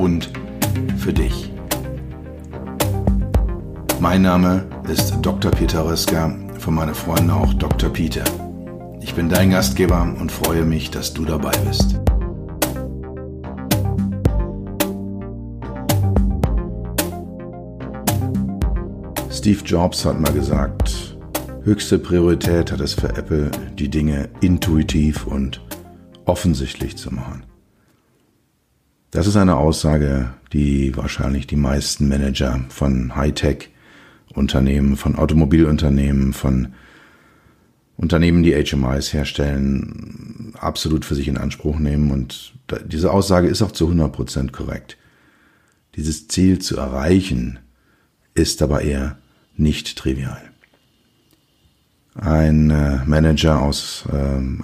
und für dich. Mein Name ist Dr. Peter Röska, von meinen Freunden auch Dr. Peter. Ich bin dein Gastgeber und freue mich, dass du dabei bist. Steve Jobs hat mal gesagt, höchste Priorität hat es für Apple, die Dinge intuitiv und offensichtlich zu machen. Das ist eine Aussage, die wahrscheinlich die meisten Manager von Hightech-Unternehmen, von Automobilunternehmen, von Unternehmen, die HMIs herstellen, absolut für sich in Anspruch nehmen. Und diese Aussage ist auch zu 100 Prozent korrekt. Dieses Ziel zu erreichen, ist aber eher nicht trivial. Ein äh, Manager aus äh,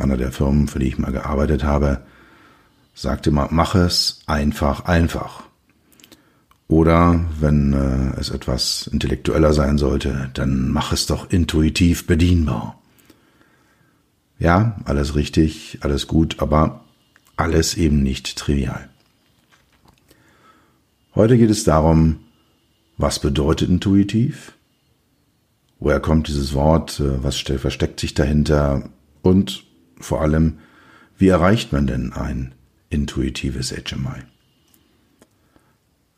einer der Firmen, für die ich mal gearbeitet habe, sagte immer, mach es einfach, einfach. Oder wenn äh, es etwas intellektueller sein sollte, dann mach es doch intuitiv bedienbar. Ja, alles richtig, alles gut, aber alles eben nicht trivial. Heute geht es darum, was bedeutet intuitiv? Woher kommt dieses Wort? Äh, was versteckt sich dahinter? Und vor allem, wie erreicht man denn ein intuitives HMI?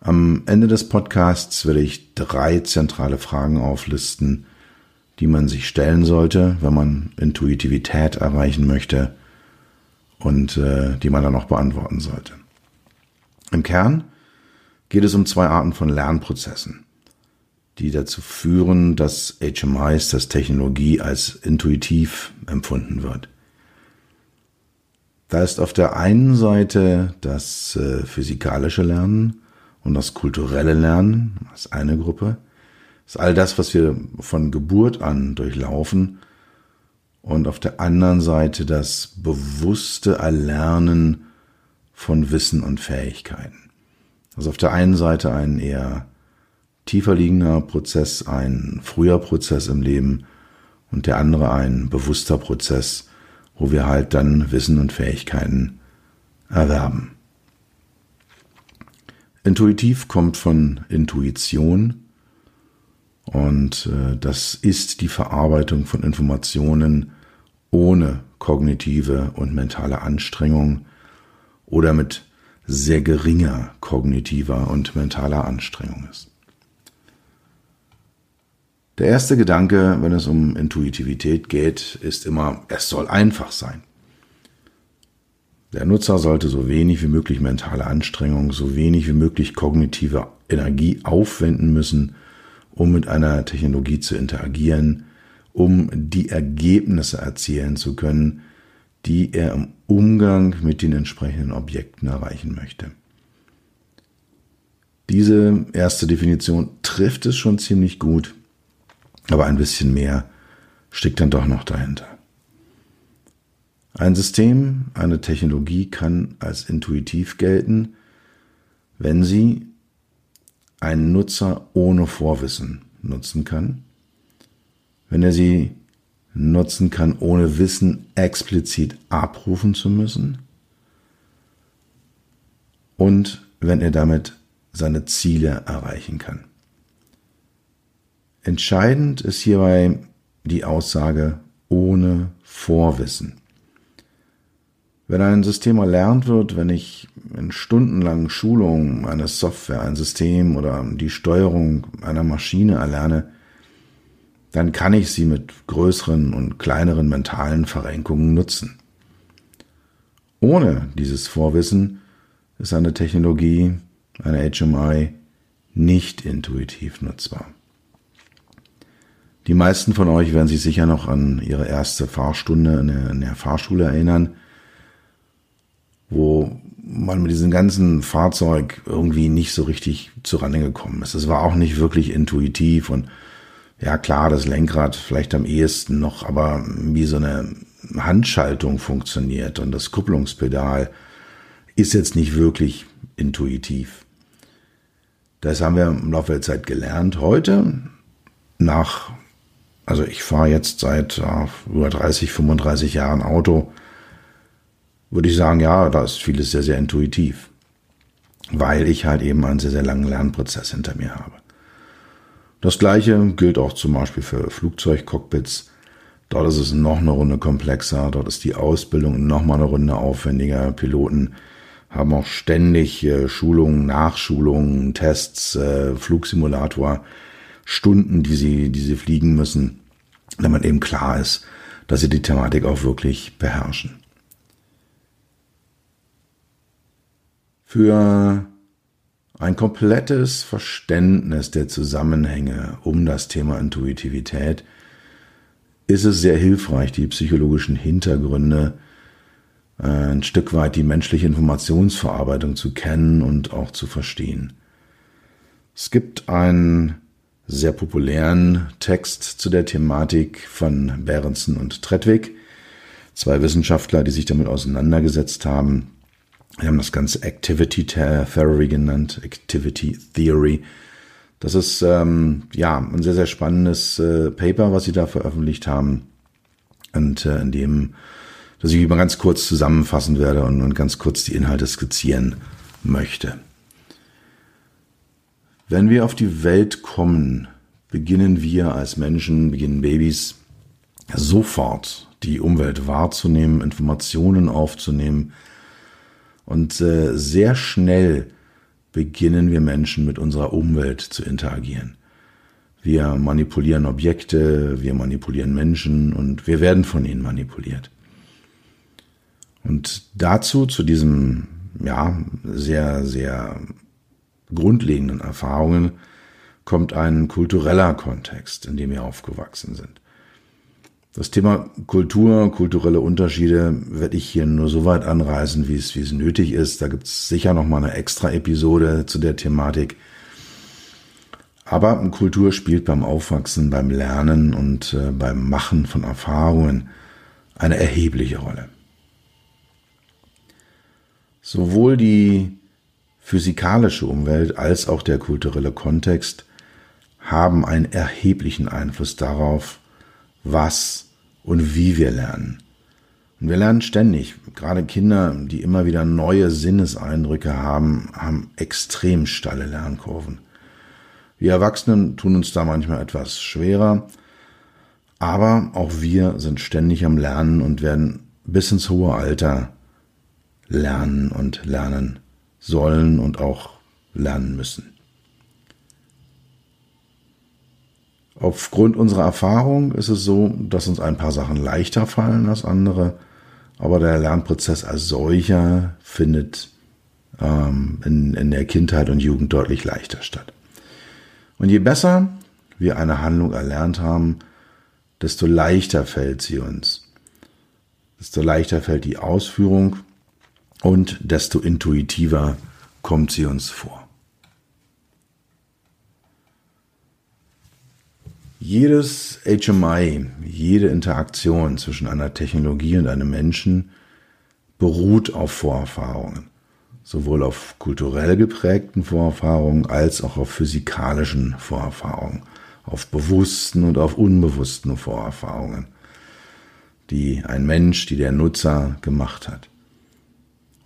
Am Ende des Podcasts werde ich drei zentrale Fragen auflisten, die man sich stellen sollte, wenn man Intuitivität erreichen möchte und äh, die man dann auch beantworten sollte. Im Kern geht es um zwei Arten von Lernprozessen, die dazu führen, dass HMIs, dass Technologie als intuitiv empfunden wird. Da ist auf der einen Seite das äh, physikalische Lernen und das kulturelle Lernen, das eine Gruppe. Das ist all das, was wir von Geburt an durchlaufen. Und auf der anderen Seite das bewusste Erlernen von Wissen und Fähigkeiten. Also auf der einen Seite ein eher tiefer liegender Prozess, ein früher Prozess im Leben und der andere ein bewusster Prozess, wo wir halt dann Wissen und Fähigkeiten erwerben. Intuitiv kommt von Intuition und äh, das ist die Verarbeitung von Informationen ohne kognitive und mentale Anstrengung oder mit sehr geringer kognitiver und mentaler Anstrengung ist. Der erste Gedanke, wenn es um Intuitivität geht, ist immer, es soll einfach sein. Der Nutzer sollte so wenig wie möglich mentale Anstrengung, so wenig wie möglich kognitive Energie aufwenden müssen, um mit einer Technologie zu interagieren, um die Ergebnisse erzielen zu können, die er im Umgang mit den entsprechenden Objekten erreichen möchte. Diese erste Definition trifft es schon ziemlich gut, aber ein bisschen mehr steckt dann doch noch dahinter. Ein System, eine Technologie kann als intuitiv gelten, wenn sie einen Nutzer ohne Vorwissen nutzen kann, wenn er sie nutzen kann, ohne Wissen explizit abrufen zu müssen und wenn er damit seine Ziele erreichen kann. Entscheidend ist hierbei die Aussage ohne Vorwissen. Wenn ein System erlernt wird, wenn ich in stundenlangen Schulungen eine Software, ein System oder die Steuerung einer Maschine erlerne, dann kann ich sie mit größeren und kleineren mentalen Verrenkungen nutzen. Ohne dieses Vorwissen ist eine Technologie, eine HMI, nicht intuitiv nutzbar. Die meisten von euch werden sich sicher noch an ihre erste Fahrstunde in der, in der Fahrschule erinnern, wo man mit diesem ganzen Fahrzeug irgendwie nicht so richtig zurande gekommen ist. Es war auch nicht wirklich intuitiv und ja klar, das Lenkrad vielleicht am ehesten noch, aber wie so eine Handschaltung funktioniert und das Kupplungspedal ist jetzt nicht wirklich intuitiv. Das haben wir im Laufe der Zeit gelernt. Heute, nach, also ich fahre jetzt seit über 30, 35 Jahren Auto, würde ich sagen, ja, da ist vieles sehr, sehr intuitiv, weil ich halt eben einen sehr, sehr langen Lernprozess hinter mir habe. Das gleiche gilt auch zum Beispiel für Flugzeugcockpits. Dort ist es noch eine Runde komplexer, dort ist die Ausbildung noch mal eine Runde aufwendiger. Piloten haben auch ständig äh, Schulungen, Nachschulungen, Tests, äh, Flugsimulator, Stunden, die sie, die sie fliegen müssen, damit eben klar ist, dass sie die Thematik auch wirklich beherrschen. Für ein komplettes Verständnis der Zusammenhänge um das Thema Intuitivität ist es sehr hilfreich, die psychologischen Hintergründe, äh, ein Stück weit die menschliche Informationsverarbeitung zu kennen und auch zu verstehen. Es gibt einen sehr populären Text zu der Thematik von Berenson und Trettwig, zwei Wissenschaftler, die sich damit auseinandergesetzt haben. Wir haben das Ganze Activity Theory genannt, Activity Theory. Das ist ähm, ja ein sehr, sehr spannendes äh, Paper, was sie da veröffentlicht haben. Und äh, in dem, dass ich mal ganz kurz zusammenfassen werde und, und ganz kurz die Inhalte skizzieren möchte. Wenn wir auf die Welt kommen, beginnen wir als Menschen, beginnen Babys sofort die Umwelt wahrzunehmen, Informationen aufzunehmen, und äh, sehr schnell beginnen wir Menschen mit unserer Umwelt zu interagieren. Wir manipulieren Objekte, wir manipulieren Menschen und wir werden von ihnen manipuliert. Und dazu, zu diesem, ja, sehr, sehr grundlegenden Erfahrungen, kommt ein kultureller Kontext, in dem wir aufgewachsen sind. Das Thema Kultur, kulturelle Unterschiede werde ich hier nur so weit anreißen, wie es, wie es nötig ist. Da gibt es sicher noch mal eine extra Episode zu der Thematik. Aber Kultur spielt beim Aufwachsen, beim Lernen und äh, beim Machen von Erfahrungen eine erhebliche Rolle. Sowohl die physikalische Umwelt als auch der kulturelle Kontext haben einen erheblichen Einfluss darauf, was und wie wir lernen. Und wir lernen ständig. Gerade Kinder, die immer wieder neue Sinneseindrücke haben, haben extrem steile Lernkurven. Wir Erwachsenen tun uns da manchmal etwas schwerer, aber auch wir sind ständig am Lernen und werden bis ins hohe Alter lernen und lernen sollen und auch lernen müssen. Aufgrund unserer Erfahrung ist es so, dass uns ein paar Sachen leichter fallen als andere, aber der Lernprozess als solcher findet ähm, in, in der Kindheit und Jugend deutlich leichter statt. Und je besser wir eine Handlung erlernt haben, desto leichter fällt sie uns. Desto leichter fällt die Ausführung und desto intuitiver kommt sie uns vor. Jedes HMI, jede Interaktion zwischen einer Technologie und einem Menschen beruht auf Vorerfahrungen. Sowohl auf kulturell geprägten Vorerfahrungen als auch auf physikalischen Vorerfahrungen, auf bewussten und auf unbewussten Vorerfahrungen, die ein Mensch, die der Nutzer gemacht hat.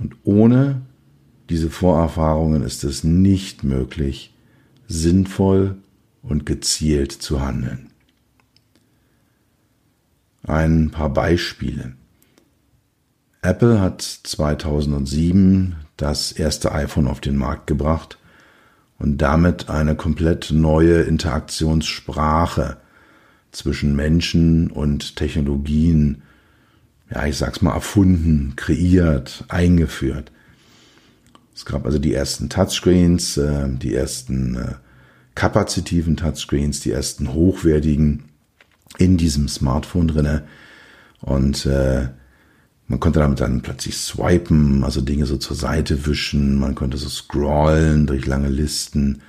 Und ohne diese Vorerfahrungen ist es nicht möglich, sinnvoll und gezielt zu handeln. Ein paar Beispiele. Apple hat 2007 das erste iPhone auf den Markt gebracht und damit eine komplett neue Interaktionssprache zwischen Menschen und Technologien, ja, ich sag's mal, erfunden, kreiert, eingeführt. Es gab also die ersten Touchscreens, äh, die ersten äh, kapazitiven Touchscreens, die ersten hochwertigen in diesem Smartphone drinne. Und äh, Man konnte damit dann plötzlich swipen, also Dinge so zur Seite wischen. Man konnte so scrollen durch lange Listen.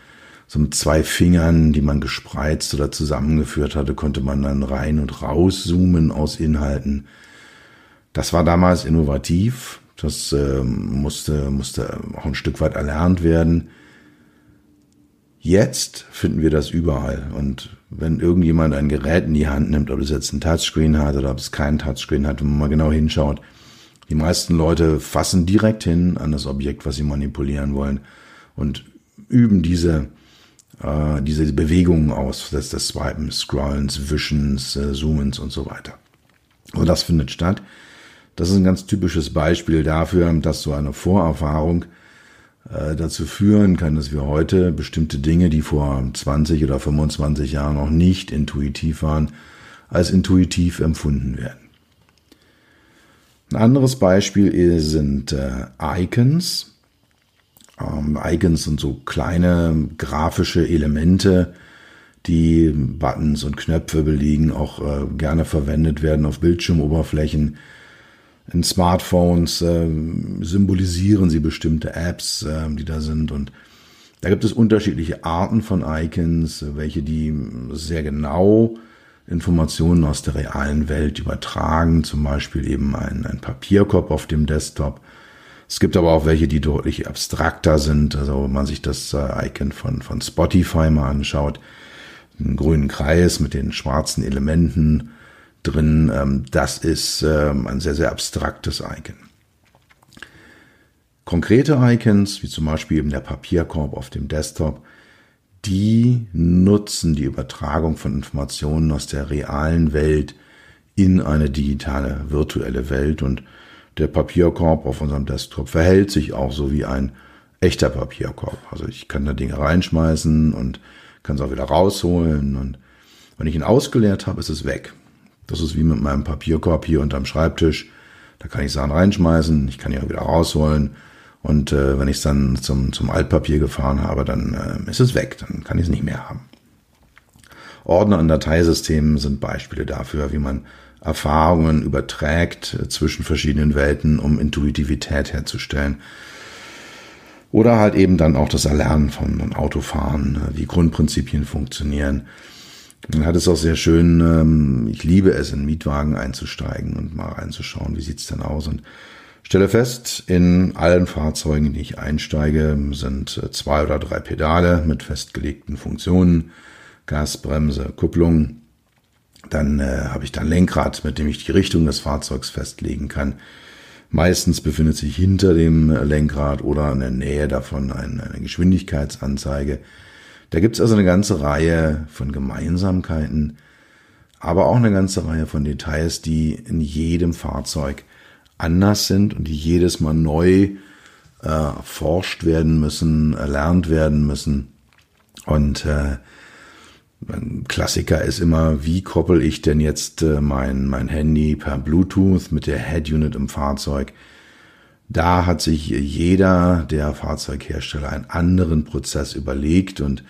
So mit zwei Fingern, die man gespreizt oder zusammengeführt hatte, konnte man dann rein und raus zoomen aus Inhalten. Das war damals innovativ. Das äh, musste, musste auch ein Stück weit erlernt werden. Jetzt finden wir das überall. Und wenn irgendjemand ein Gerät in die Hand nimmt, ob es jetzt ein Touchscreen hat oder ob es keinen Touchscreen hat, wenn man mal genau hinschaut, die meisten Leute fassen direkt hin an das Objekt, was sie manipulieren wollen und üben diese, äh, diese Bewegungen aus, das des Swipens, Scrollens, Wischens, äh, Zoomens und so weiter. Und das findet statt. Das ist ein ganz typisches Beispiel dafür, dass so eine Vorerfahrung äh, dazu führen kann, dass wir heute bestimmte Dinge, die vor 20 oder 25 Jahren noch nicht intuitiv waren, als intuitiv empfunden werden. Ein anderes Beispiel sind äh, Icons. Ähm, Icons sind so kleine grafische Elemente, die Buttons und Knöpfe belegen, auch äh, gerne verwendet werden auf Bildschirmoberflächen, in Smartphones äh, symbolisieren sie bestimmte Apps, äh, die da sind. Und da gibt es unterschiedliche Arten von Icons, welche die sehr genau Informationen aus der realen Welt übertragen, zum Beispiel eben ein, ein Papierkorb auf dem Desktop. Es gibt aber auch welche, die deutlich abstrakter sind. Also wenn man sich das äh, Icon von, von Spotify mal anschaut, einen grünen Kreis mit den schwarzen Elementen, drin. Ähm, das ist ähm, ein sehr, sehr abstraktes Icon. Konkrete Icons, wie zum Beispiel eben der Papierkorb auf dem Desktop, die nutzen die Übertragung von Informationen aus der realen Welt in eine digitale, virtuelle Welt und der Papierkorb auf unserem Desktop verhält sich auch so wie ein echter Papierkorb. Also ich kann da Dinge reinschmeißen und kann es auch wieder rausholen und wenn ich ihn ausgeleert habe, ist es weg. Das ist wie mit meinem Papierkorb hier unterm Schreibtisch. Da kann ich Sachen reinschmeißen, ich kann ihn auch wieder rausholen. Und äh, wenn ich es dann zum, zum Altpapier gefahren habe, dann äh, ist es weg, dann kann ich es nicht mehr haben. Ordner und Dateisystemen sind Beispiele dafür, wie man Erfahrungen überträgt äh, zwischen verschiedenen Welten, um Intuitivität herzustellen. Oder halt eben dann auch das Erlernen von Autofahren, äh, wie Grundprinzipien funktionieren. Dann hat es auch sehr schön, ähm, ich liebe es, in Mietwagen einzusteigen und mal reinzuschauen, wie sieht's denn aus. Und stelle fest, in allen Fahrzeugen, die ich einsteige, sind äh, zwei oder drei Pedale mit festgelegten Funktionen, Gasbremse, Kupplung. Dann äh, habe ich dann Lenkrad, mit dem ich die Richtung des Fahrzeugs festlegen kann. Meistens befindet sich hinter dem Lenkrad oder in der Nähe davon eine, eine Geschwindigkeitsanzeige. Da gibt es also eine ganze Reihe von Gemeinsamkeiten, aber auch eine ganze Reihe von Details, die in jedem Fahrzeug anders sind und die jedes Mal neu äh, erforscht werden müssen, erlernt werden müssen. Und äh, ein Klassiker ist immer, wie koppel ich denn jetzt äh, mein, mein Handy per Bluetooth mit der Head Unit im Fahrzeug? Da hat sich jeder der Fahrzeughersteller einen anderen Prozess überlegt und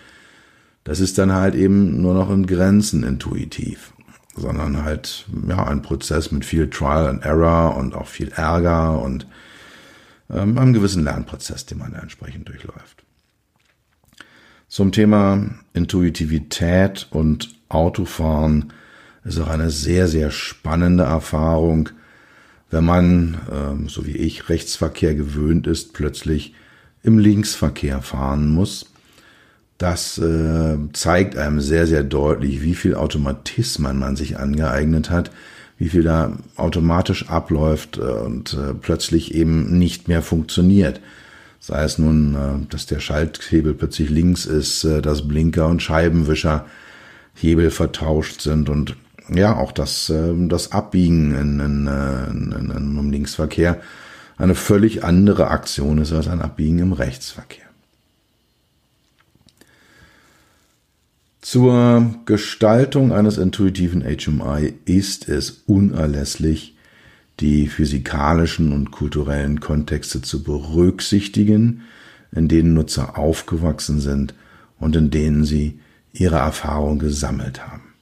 das ist dann halt eben nur noch in Grenzen intuitiv, sondern halt ja ein Prozess mit viel Trial and Error und auch viel Ärger und ähm, einem gewissen Lernprozess, den man da entsprechend durchläuft. Zum Thema Intuitivität und Autofahren ist auch eine sehr, sehr spannende Erfahrung, wenn man, ähm, so wie ich, Rechtsverkehr gewöhnt ist, plötzlich im Linksverkehr fahren muss das äh, zeigt einem sehr, sehr deutlich, wie viel Automatismen man sich angeeignet hat, wie viel da automatisch abläuft äh, und äh, plötzlich eben nicht mehr funktioniert. Sei es nun, äh, dass der Schalthebel plötzlich links ist, äh, dass Blinker und Scheibenwischer Hebel vertauscht sind und ja, auch das, äh, das Abbiegen in, in, in, in, im Linksverkehr eine völlig andere Aktion ist als ein Abbiegen im Rechtsverkehr. Zur Gestaltung eines intuitiven HMI ist es unerlässlich, die physikalischen und kulturellen Kontexte zu berücksichtigen, in denen Nutzer aufgewachsen sind und in denen sie ihre Erfahrung gesammelt haben.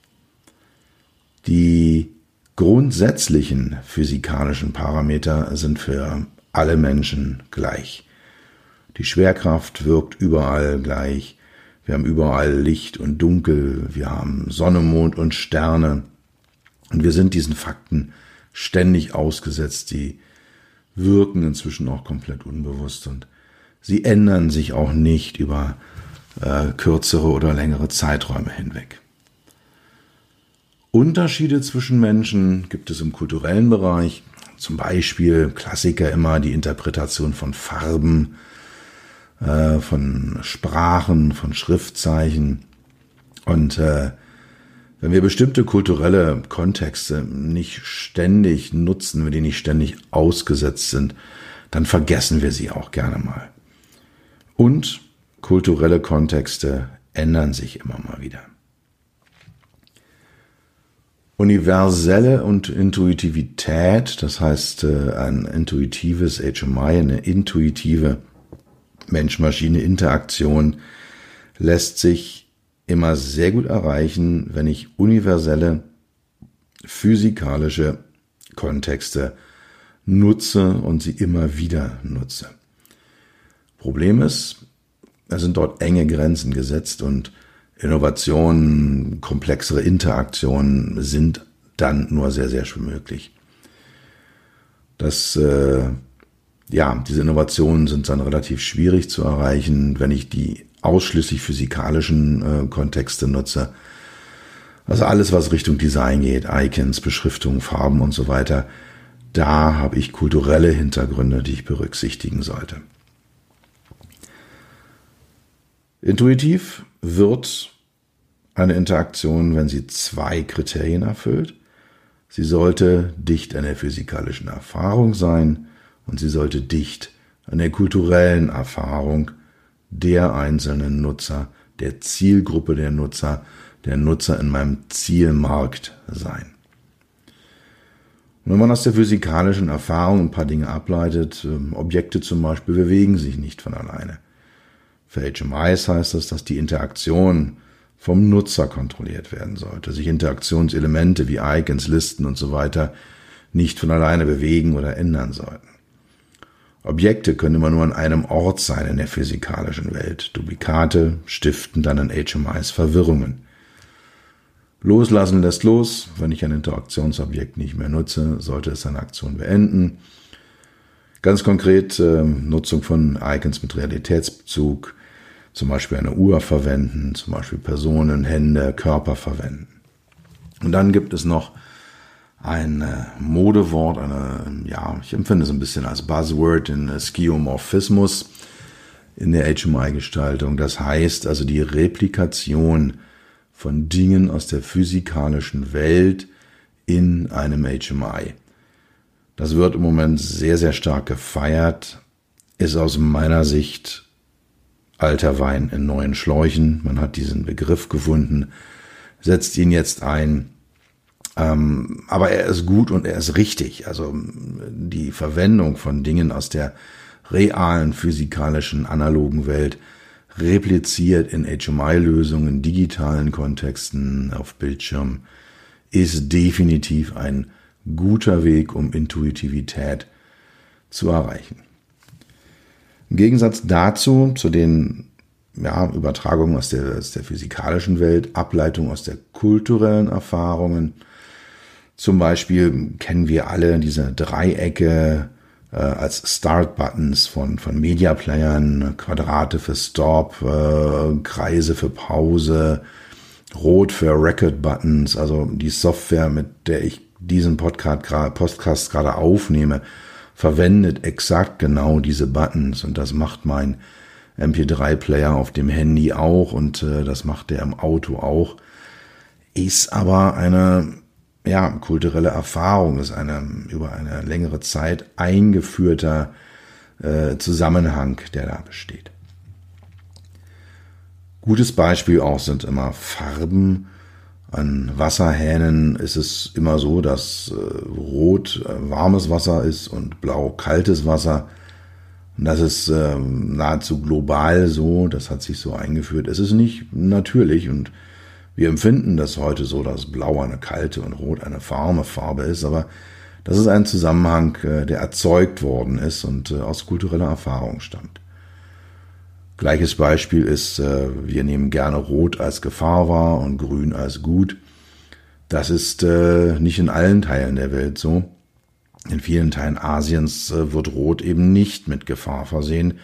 Die grundsätzlichen physikalischen Parameter sind für alle Menschen gleich. Die Schwerkraft wirkt überall gleich. Wir haben überall Licht und Dunkel. Wir haben Sonne, Mond und Sterne. Und wir sind diesen Fakten ständig ausgesetzt. Die wirken inzwischen auch komplett unbewusst und sie ändern sich auch nicht über äh, kürzere oder längere Zeiträume hinweg. Unterschiede zwischen Menschen gibt es im kulturellen Bereich. Zum Beispiel Klassiker immer die Interpretation von Farben, äh, von Sprachen, von Schriftzeichen. Und äh, wenn wir bestimmte kulturelle Kontexte nicht ständig nutzen, wenn die nicht ständig ausgesetzt sind, dann vergessen wir sie auch gerne mal. Und kulturelle Kontexte ändern sich immer mal wieder universelle und Intuitivität, das heißt äh, ein intuitives HMI, eine intuitive Mensch-Maschine-Interaktion lässt sich immer sehr gut erreichen, wenn ich universelle physikalische Kontexte nutze und sie immer wieder nutze. Problem ist, es sind dort enge Grenzen gesetzt und Innovationen, komplexere Interaktionen sind dann nur sehr, sehr schwer möglich. Das, äh, ja, diese Innovationen sind dann relativ schwierig zu erreichen, wenn ich die ausschließlich physikalischen äh, Kontexte nutze. Also alles, was Richtung Design geht, Icons, Beschriftung, Farben und so weiter, da habe ich kulturelle Hintergründe, die ich berücksichtigen sollte. Intuitiv wird eine Interaktion, wenn sie zwei Kriterien erfüllt. Sie sollte dicht an der physikalischen Erfahrung sein und sie sollte dicht an der kulturellen Erfahrung der einzelnen Nutzer, der Zielgruppe der Nutzer, der Nutzer in meinem Zielmarkt sein. Und wenn man aus der physikalischen Erfahrung ein paar Dinge ableitet, ähm, Objekte zum Beispiel bewegen sich nicht von alleine. Für HMIs heißt das, dass die Interaktion vom Nutzer kontrolliert werden sollte, sich Interaktionselemente wie Icons, Listen und so weiter nicht von alleine bewegen oder ändern sollten. Objekte können immer nur an einem Ort sein in der physikalischen Welt. Duplikate stiften dann in HMIs Verwirrungen. Loslassen lässt los. Wenn ich ein Interaktionsobjekt nicht mehr nutze, sollte es seine Aktion beenden. Ganz konkret äh, Nutzung von Icons mit Realitätsbezug, zum Beispiel eine Uhr verwenden, zum Beispiel Personen, Hände, Körper verwenden. Und dann gibt es noch ein äh, Modewort, eine, ja, ich empfinde es ein bisschen als Buzzword in Skiomorphismus in der HMI-Gestaltung. Das heißt also die Replikation von Dingen aus der physikalischen Welt in einem HMI. Das wird im Moment sehr, sehr stark gefeiert, ist aus meiner Sicht alter Wein in neuen Schläuchen. Man hat diesen Begriff gefunden, setzt ihn jetzt ein. Ähm, aber er ist gut und er ist richtig. Also die Verwendung von Dingen aus der realen physikalischen analogen Welt repliziert in HMI-Lösungen, digitalen Kontexten auf Bildschirm ist definitiv ein guter Weg, um Intuitivität zu erreichen. Im Gegensatz dazu, zu den ja, Übertragungen aus der, aus der physikalischen Welt, Ableitung aus der kulturellen Erfahrungen. Zum Beispiel kennen wir alle diese Dreiecke äh, als Start-Buttons von, von Media-Playern, Quadrate für Stop, äh, Kreise für Pause, Rot für Record-Buttons, also die Software, mit der ich diesen Podcast, Podcast gerade aufnehme, verwendet exakt genau diese Buttons und das macht mein MP3-Player auf dem Handy auch und äh, das macht der im Auto auch. Ist aber eine ja, kulturelle Erfahrung, ist eine über eine längere Zeit eingeführter äh, Zusammenhang, der da besteht. Gutes Beispiel auch sind immer Farben an Wasserhähnen ist es immer so, dass äh, Rot äh, warmes Wasser ist und Blau kaltes Wasser. Und das ist äh, nahezu global so, das hat sich so eingeführt. Es ist nicht natürlich und Wir empfinden das heute so, dass Blau eine kalte und Rot eine warme Farbe ist, aber das ist ein Zusammenhang, äh, der erzeugt worden ist und äh, aus kultureller Erfahrung stammt. Gleiches Beispiel ist, äh, wir nehmen gerne Rot als Gefahr wahr und Grün als gut. Das ist nicht in allen Teilen der Welt so. In vielen Teilen Asiens wird Rot eben nicht mit Gefahr versehen,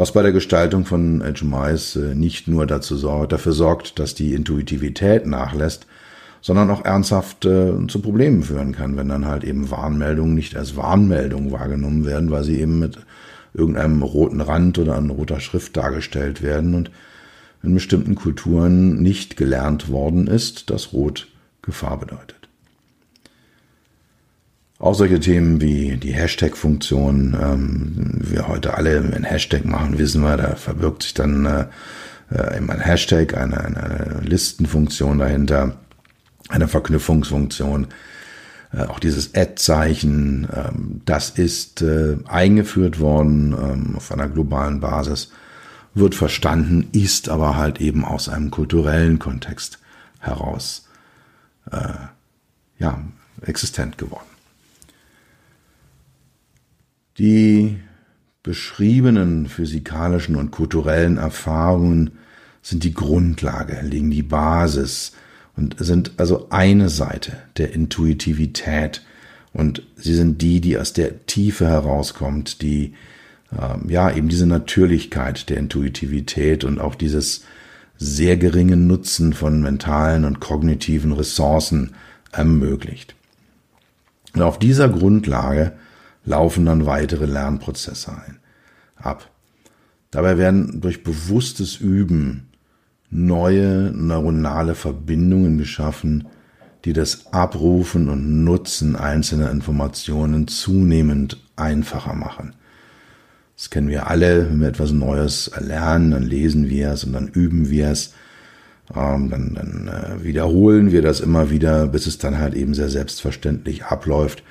was bei der Gestaltung von HMIs nicht nur dazu sorgt, dafür sorgt, dass die Intuitivität nachlässt, sondern auch ernsthaft äh, zu Problemen führen kann, wenn dann halt eben Warnmeldungen nicht als Warnmeldungen wahrgenommen werden, weil sie eben mit irgendeinem roten Rand oder an roter Schrift dargestellt werden und in bestimmten Kulturen nicht gelernt worden ist, dass Rot Gefahr bedeutet. Auch solche Themen wie die Hashtag-Funktion, ähm, wir heute alle, wenn Hashtag machen, wissen wir, da verbirgt sich dann äh, äh immer ein Hashtag, eine, eine Listenfunktion dahinter eine Verknüpfungsfunktion. Äh, auch dieses Ad-Zeichen, ähm, das ist äh, eingeführt worden ähm, auf einer globalen Basis, wird verstanden, ist aber halt eben aus einem kulturellen Kontext heraus äh, ja, existent geworden. Die beschriebenen physikalischen und kulturellen Erfahrungen sind die Grundlage, legen die Basis und sind also eine Seite der Intuitivität und sie sind die, die aus der Tiefe herauskommt, die ähm, ja eben diese Natürlichkeit der Intuitivität und auch dieses sehr geringe Nutzen von mentalen und kognitiven Ressourcen ermöglicht. Und auf dieser Grundlage laufen dann weitere Lernprozesse ein, ab. Dabei werden durch bewusstes Üben neue neuronale Verbindungen geschaffen, die das Abrufen und Nutzen einzelner Informationen zunehmend einfacher machen. Das kennen wir alle, wenn wir etwas Neues erlernen, dann lesen wir es und dann üben wir es. Ähm, dann, dann äh, wiederholen wir das immer wieder, bis es dann halt eben sehr selbstverständlich abläuft.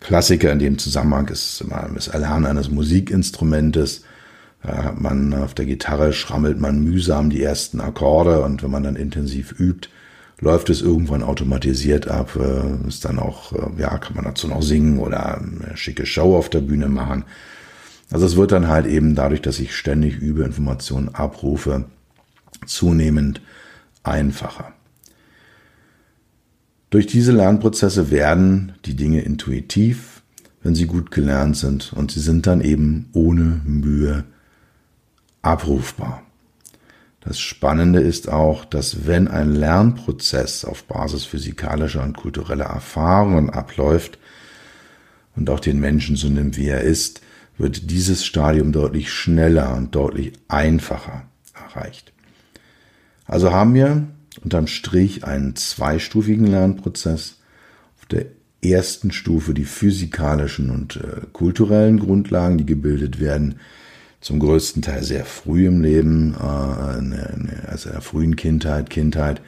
Klassiker in dem Zusammenhang ist immer das Erlernen eines Musikinstrumentes. Da hat man auf der Gitarre schrammelt man mühsam die ersten Akkorde und wenn man dann intensiv übt, läuft es irgendwann automatisiert ab. Äh, ist dann auch, äh, ja, kann man dazu noch singen oder eine schicke Show auf der Bühne machen. Also es wird dann halt eben dadurch, dass ich ständig übe, Informationen abrufe, zunehmend einfacher. Durch diese Lernprozesse werden die Dinge intuitiv, wenn sie gut gelernt sind und sie sind dann eben ohne Mühe abrufbar. Das Spannende ist auch, dass wenn ein Lernprozess auf Basis physikalischer und kultureller Erfahrungen abläuft und auch den Menschen so nimmt, wie er ist, wird dieses Stadium deutlich schneller und deutlich einfacher erreicht. Also haben wir unterm Strich einen zweistufigen Lernprozess. Auf der ersten Stufe die physikalischen und äh, kulturellen Grundlagen, die gebildet werden, zum größten Teil sehr früh im Leben, äh, also in der frühen Kindheit, Kindheit.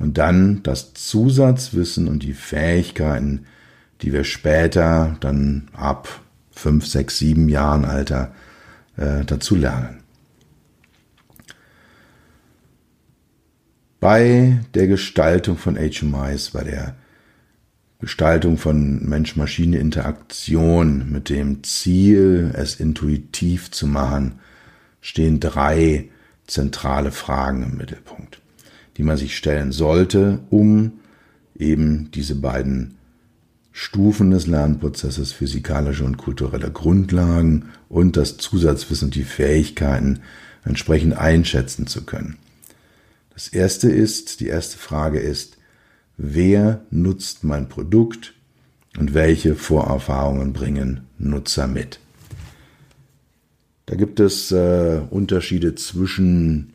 Und dann das Zusatzwissen und die Fähigkeiten, die wir später dann ab fünf, sechs, sieben Jahren Alter äh, dazu lernen. Bei der Gestaltung von HMIs, bei der Gestaltung von Mensch-Maschine-Interaktion mit dem Ziel, es intuitiv zu machen, stehen drei zentrale Fragen im Mittelpunkt, die man sich stellen sollte, um eben diese beiden Stufen des Lernprozesses, physikalische und kulturelle Grundlagen und das Zusatzwissen und die Fähigkeiten entsprechend einschätzen zu können. Das erste ist, die erste Frage ist, wer nutzt mein Produkt und welche Vorerfahrungen bringen Nutzer mit. Da gibt es äh, Unterschiede zwischen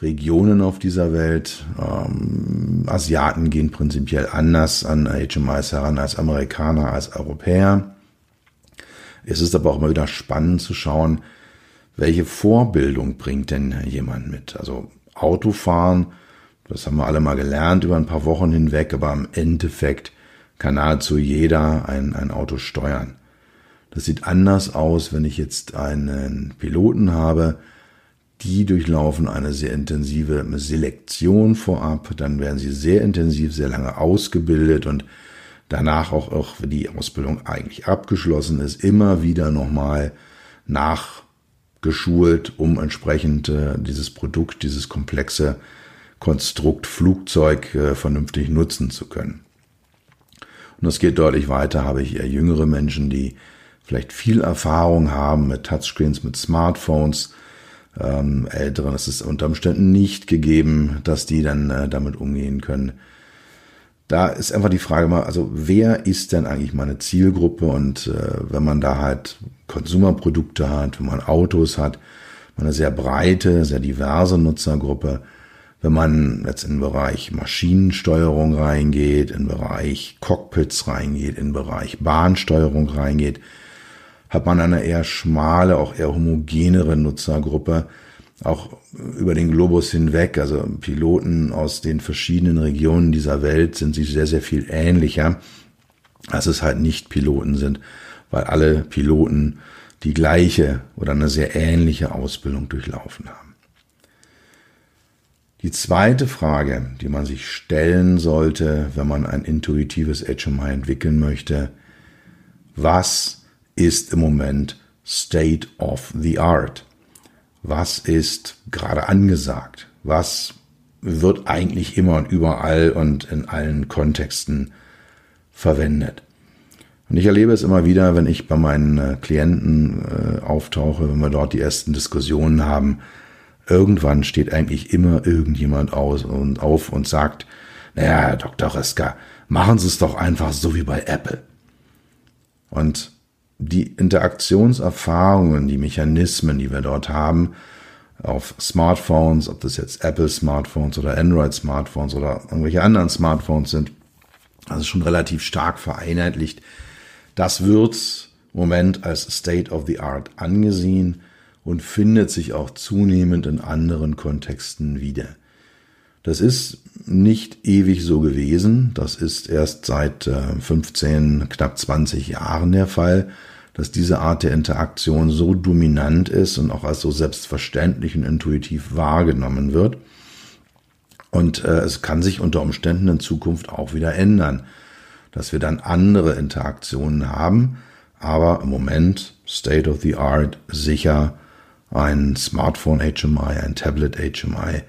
Regionen auf dieser Welt. Ähm, Asiaten gehen prinzipiell anders an HMIs heran als Amerikaner, als Europäer. Es ist aber auch immer wieder spannend zu schauen, welche Vorbildung bringt denn jemand mit. Also Autofahren das haben wir alle mal gelernt über ein paar Wochen hinweg, aber im Endeffekt kann nahezu jeder ein, ein Auto steuern. Das sieht anders aus, wenn ich jetzt einen Piloten habe, die durchlaufen eine sehr intensive Selektion vorab, dann werden sie sehr intensiv, sehr lange ausgebildet und danach auch, auch wenn die Ausbildung eigentlich abgeschlossen ist, immer wieder nochmal nachgeschult, um entsprechend äh, dieses Produkt, dieses komplexe Konstrukt Flugzeug äh, vernünftig nutzen zu können. Und das geht deutlich weiter, habe ich eher jüngere Menschen, die vielleicht viel Erfahrung haben mit Touchscreens, mit Smartphones, ähm, Älteren ist unter Umständen nicht gegeben, dass die dann äh, damit umgehen können. Da ist einfach die Frage mal, also wer ist denn eigentlich meine Zielgruppe? Und äh, wenn man da halt Konsumerprodukte hat, wenn man Autos hat, eine sehr breite, sehr diverse Nutzergruppe, wenn man jetzt in den Bereich Maschinensteuerung reingeht, in den Bereich Cockpits reingeht, in den Bereich Bahnsteuerung reingeht, hat man eine eher schmale, auch eher homogenere Nutzergruppe, auch über den Globus hinweg. Also Piloten aus den verschiedenen Regionen dieser Welt sind sich sehr, sehr viel ähnlicher, als es halt nicht Piloten sind, weil alle Piloten die gleiche oder eine sehr ähnliche Ausbildung durchlaufen haben. Die zweite Frage, die man sich stellen sollte, wenn man ein intuitives HMI entwickeln möchte, was ist im Moment State of the Art? Was ist gerade angesagt? Was wird eigentlich immer und überall und in allen Kontexten verwendet? Und ich erlebe es immer wieder, wenn ich bei meinen äh, Klienten äh, auftauche, wenn wir dort die ersten Diskussionen haben, irgendwann steht eigentlich immer irgendjemand aus und auf und sagt, naja, Dr. Reska, machen Sie es doch einfach so wie bei Apple. Und die Interaktionserfahrungen, die Mechanismen, die wir dort haben, auf Smartphones, ob das jetzt Apple Smartphones oder Android Smartphones oder irgendwelche anderen Smartphones sind, also schon relativ stark vereinheitlicht. Das wird im Moment als State of the Art angesehen und findet sich auch zunehmend in anderen Kontexten wieder. Das ist nicht ewig so gewesen. Das ist erst seit 15, äh, knapp 20 Jahren der Fall, dass diese Art der Interaktion so dominant ist und auch als so selbstverständlich und intuitiv wahrgenommen wird. Und äh, es kann sich unter Umständen in Zukunft auch wieder ändern, dass wir dann andere Interaktionen haben, aber im Moment State of the Art sicher ein Smartphone HMI, ein Tablet HMI.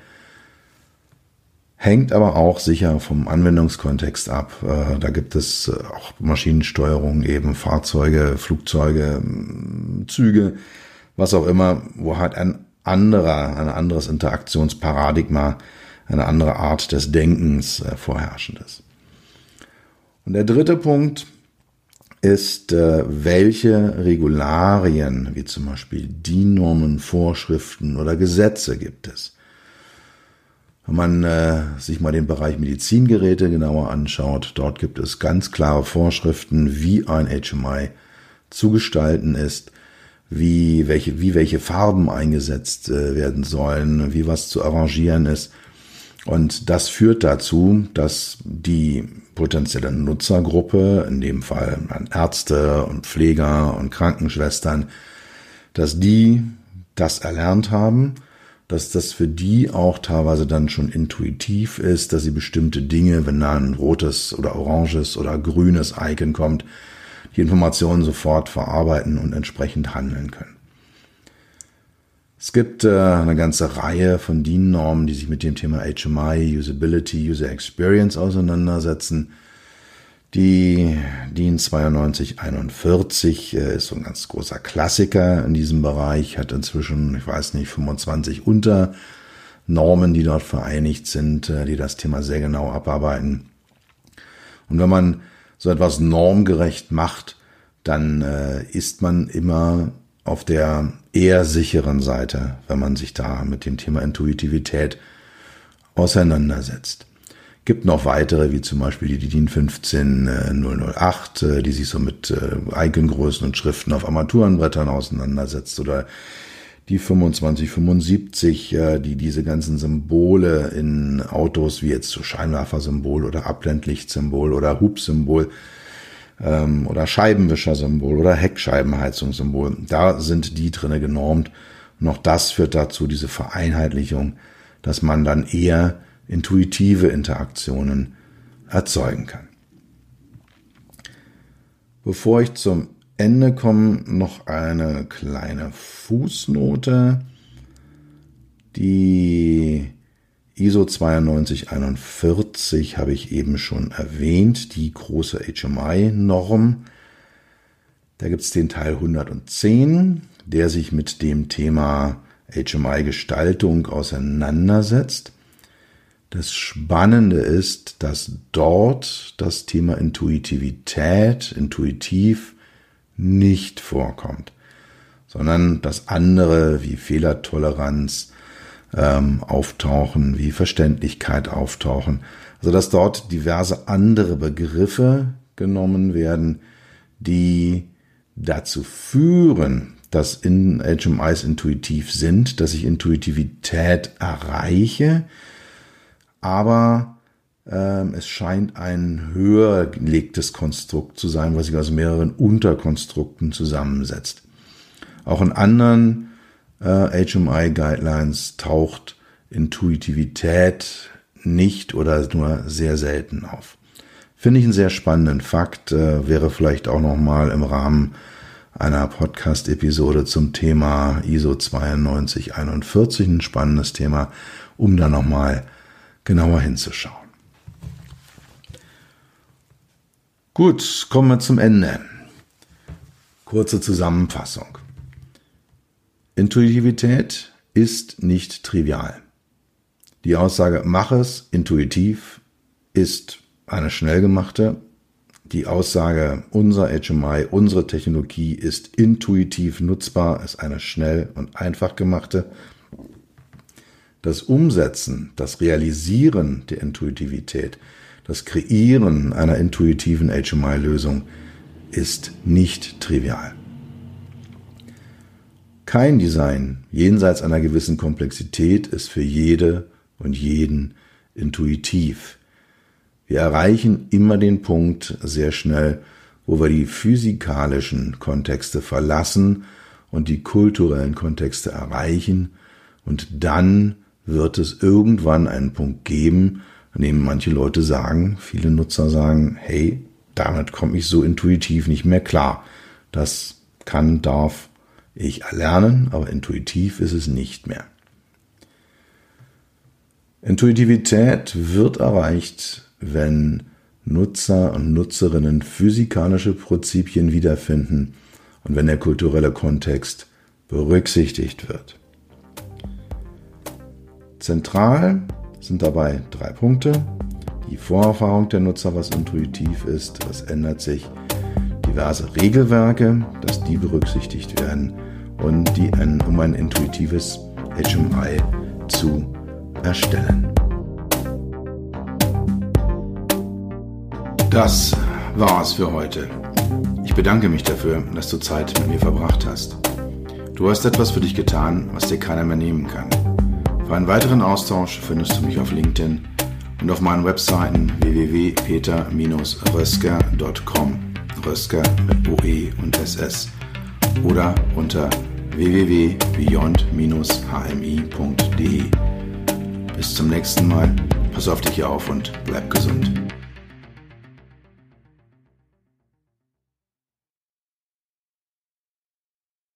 Hängt aber auch sicher vom Anwendungskontext ab. Äh, da gibt es äh, auch Maschinensteuerung, eben Fahrzeuge, Flugzeuge, Züge, was auch immer, wo halt ein anderer, ein anderes Interaktionsparadigma, eine andere Art des Denkens äh, vorherrschend ist. Und der dritte Punkt, ist, welche Regularien, wie zum Beispiel DIN-Normen, Vorschriften oder Gesetze gibt es. Wenn man äh, sich mal den Bereich Medizingeräte genauer anschaut, dort gibt es ganz klare Vorschriften, wie ein HMI zu gestalten ist, wie welche, wie welche Farben eingesetzt äh, werden sollen, wie was zu arrangieren ist. Und das führt dazu, dass die potenzielle Nutzergruppe, in dem Fall Ärzte und Pfleger und Krankenschwestern, dass die das erlernt haben, dass das für die auch teilweise dann schon intuitiv ist, dass sie bestimmte Dinge, wenn da ein rotes oder oranges oder grünes Icon kommt, die Informationen sofort verarbeiten und entsprechend handeln können. Es gibt äh, eine ganze Reihe von DIN-Normen, die sich mit dem Thema HMI, Usability, User Experience auseinandersetzen. Die DIN 9241 äh, ist so ein ganz großer Klassiker in diesem Bereich, hat inzwischen, ich weiß nicht, 25 Unternormen, die dort vereinigt sind, äh, die das Thema sehr genau abarbeiten. Und wenn man so etwas normgerecht macht, dann äh, ist man immer auf der eher sicheren Seite, wenn man sich da mit dem Thema Intuitivität auseinandersetzt. Gibt noch weitere, wie zum Beispiel die DIN 15008, äh, die sich so mit äh, Icongrößen und Schriften auf Armaturenbrettern auseinandersetzt oder die 2575, äh, die diese ganzen Symbole in Autos wie jetzt so Scheinwerfersymbol oder Abblendlichtsymbol oder Hubsymbol ähm, oder Scheibenwischersymbol oder Heckscheibenheizungssymbol. Da sind die drinne genormt, Noch das führt dazu, diese Vereinheitlichung, dass man dann eher intuitive Interaktionen erzeugen kann. Bevor ich zum Ende komme, noch eine kleine Fußnote. Die ISO 9241 habe ich eben schon erwähnt, die große HMI-Norm. Da gibt es den Teil 110, der sich mit dem Thema HMI-Gestaltung auseinandersetzt. Das Spannende ist, dass dort das Thema Intuitivität, intuitiv nicht vorkommt, sondern dass andere wie Fehlertoleranz ähm, auftauchen, wie Verständlichkeit auftauchen. Also dass dort diverse andere Begriffe genommen werden, die dazu führen, dass in HMIs intuitiv sind, dass ich Intuitivität erreiche, aber ähm, es scheint ein höher gelegtes Konstrukt zu sein, was sich aus mehreren Unterkonstrukten zusammensetzt. Auch in anderen äh, HMI Guidelines taucht Intuitivität nicht oder nur sehr selten auf. Finde ich einen sehr spannenden Fakt, äh, wäre vielleicht auch nochmal im Rahmen einer Podcast-Episode zum Thema ISO 9241 ein spannendes Thema, um da nochmal genauer hinzuschauen. Gut, kommen wir zum Ende. Kurze Zusammenfassung. Intuitivität ist nicht trivial. Die Aussage, mach es intuitiv, ist eine schnell gemachte. Die Aussage, unser HMI, unsere Technologie ist intuitiv nutzbar, ist eine schnell und einfach gemachte. Das Umsetzen, das Realisieren der Intuitivität, das Kreieren einer intuitiven HMI-Lösung ist nicht trivial. Kein Design jenseits einer gewissen Komplexität ist für jede und jeden intuitiv. Wir erreichen immer den Punkt sehr schnell, wo wir die physikalischen Kontexte verlassen und die kulturellen Kontexte erreichen und dann wird es irgendwann einen Punkt geben, an dem manche Leute sagen, viele Nutzer sagen, hey, damit komme ich so intuitiv nicht mehr klar. Das kann, darf ich erlernen, aber intuitiv ist es nicht mehr. Intuitivität wird erreicht, wenn Nutzer und Nutzerinnen physikalische Prinzipien wiederfinden und wenn der kulturelle Kontext berücksichtigt wird. Zentral sind dabei drei Punkte. Die Vorerfahrung der Nutzer, was intuitiv ist, was ändert sich. Diverse Regelwerke, dass die berücksichtigt werden und die, um ein intuitives HMI zu erstellen. Das war's für heute. Ich bedanke mich dafür, dass du Zeit mit mir verbracht hast. Du hast etwas für dich getan, was dir keiner mehr nehmen kann. Für einen weiteren Austausch findest du mich auf LinkedIn und auf meinen Webseiten www.peter-rösker.com Rösker mit OE und SS oder unter www.beyond-hmi.de. Bis zum nächsten Mal, pass auf dich auf und bleib gesund.